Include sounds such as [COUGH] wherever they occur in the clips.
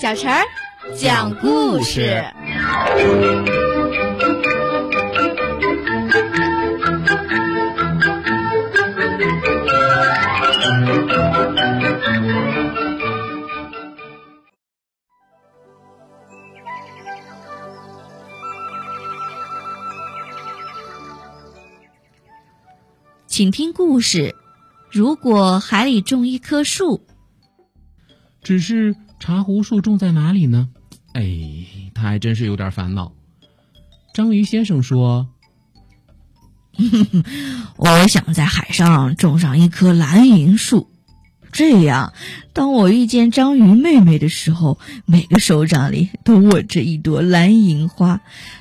小陈儿讲故事。请听故事：如果海里种一棵树，只是茶壶树种在哪里呢？哎，他还真是有点烦恼。章鱼先生说：“ [LAUGHS] 我想在海上种上一棵蓝银树，这样，当我遇见章鱼妹妹的时候，每个手掌里都握着一朵蓝银花，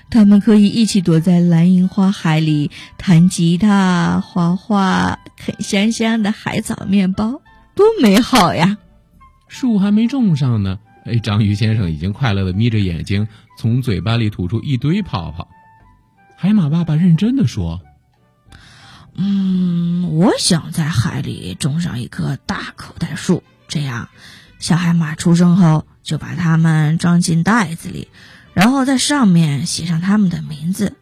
他们可以一起躲在蓝银花海里弹吉他、画画、啃香香的海藻面包，多美好呀！”树还没种上呢，哎，章鱼先生已经快乐的眯着眼睛，从嘴巴里吐出一堆泡泡。海马爸爸认真的说：“嗯，我想在海里种上一棵大口袋树，这样，小海马出生后就把它们装进袋子里，然后在上面写上他们的名字。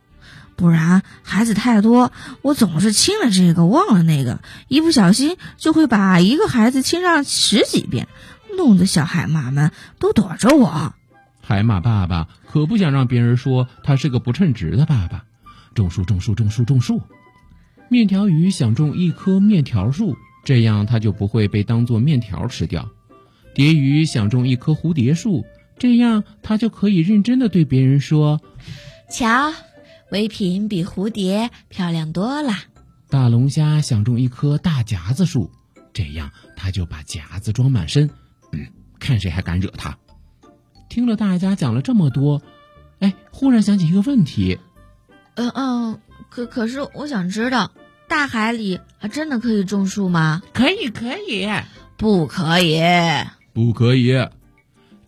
不然孩子太多，我总是亲了这个忘了那个，一不小心就会把一个孩子亲上十几遍。”弄得小海马们都躲着我。海马爸爸可不想让别人说他是个不称职的爸爸。种树，种树，种树，种树。面条鱼想种一棵面条树，这样它就不会被当做面条吃掉。蝶鱼想种一棵蝴蝶树，这样它就可以认真的对别人说：“瞧，唯品比蝴蝶漂亮多了。”大龙虾想种一棵大夹子树，这样它就把夹子装满身。嗯，看谁还敢惹他！听了大家讲了这么多，哎，忽然想起一个问题。嗯嗯，可可是我想知道，大海里还真的可以种树吗？可以，可以，不可以，不可以。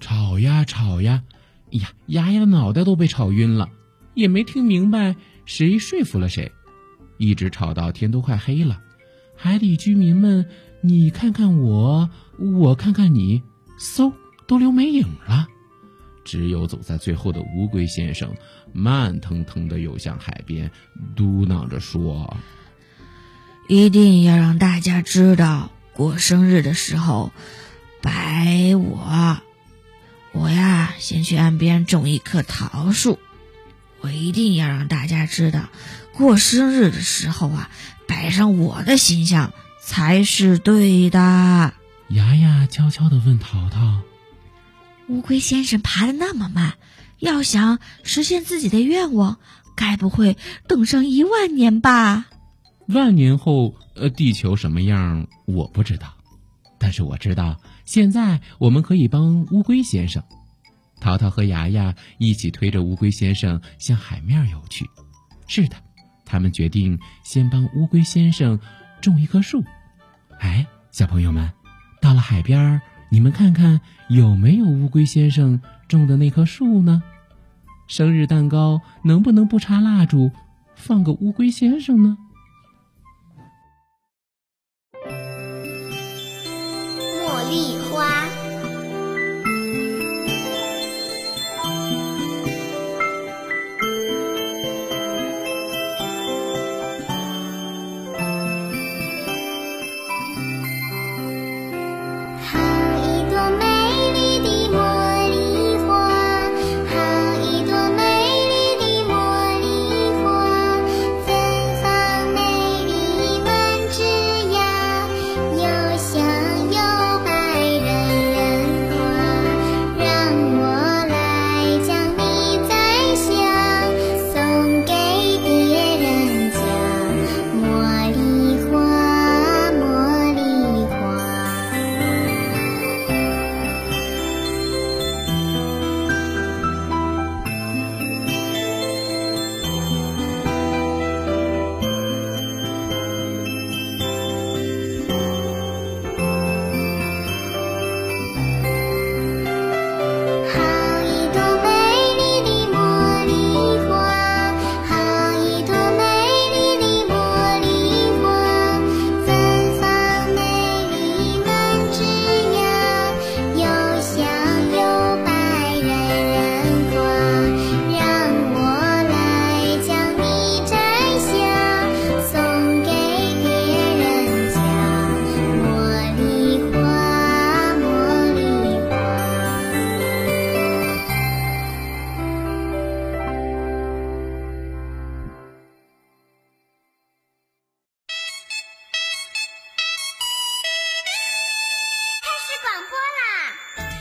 吵呀吵呀，哎呀，牙牙的脑袋都被吵晕了，也没听明白谁说服了谁，一直吵到天都快黑了。海底居民们，你看看我。我看看你，嗖，都留没影了。只有走在最后的乌龟先生，慢腾腾的游向海边，嘟囔着说：“一定要让大家知道，过生日的时候，摆我。我呀，先去岸边种一棵桃树。我一定要让大家知道，过生日的时候啊，摆上我的形象才是对的。”牙牙悄悄地问淘淘：“乌龟先生爬得那么慢，要想实现自己的愿望，该不会等上一万年吧？”万年后，呃，地球什么样我不知道，但是我知道，现在我们可以帮乌龟先生。淘淘和牙牙一起推着乌龟先生向海面游去。是的，他们决定先帮乌龟先生种一棵树。哎，小朋友们。到了海边，你们看看有没有乌龟先生种的那棵树呢？生日蛋糕能不能不插蜡烛，放个乌龟先生呢？广播啦。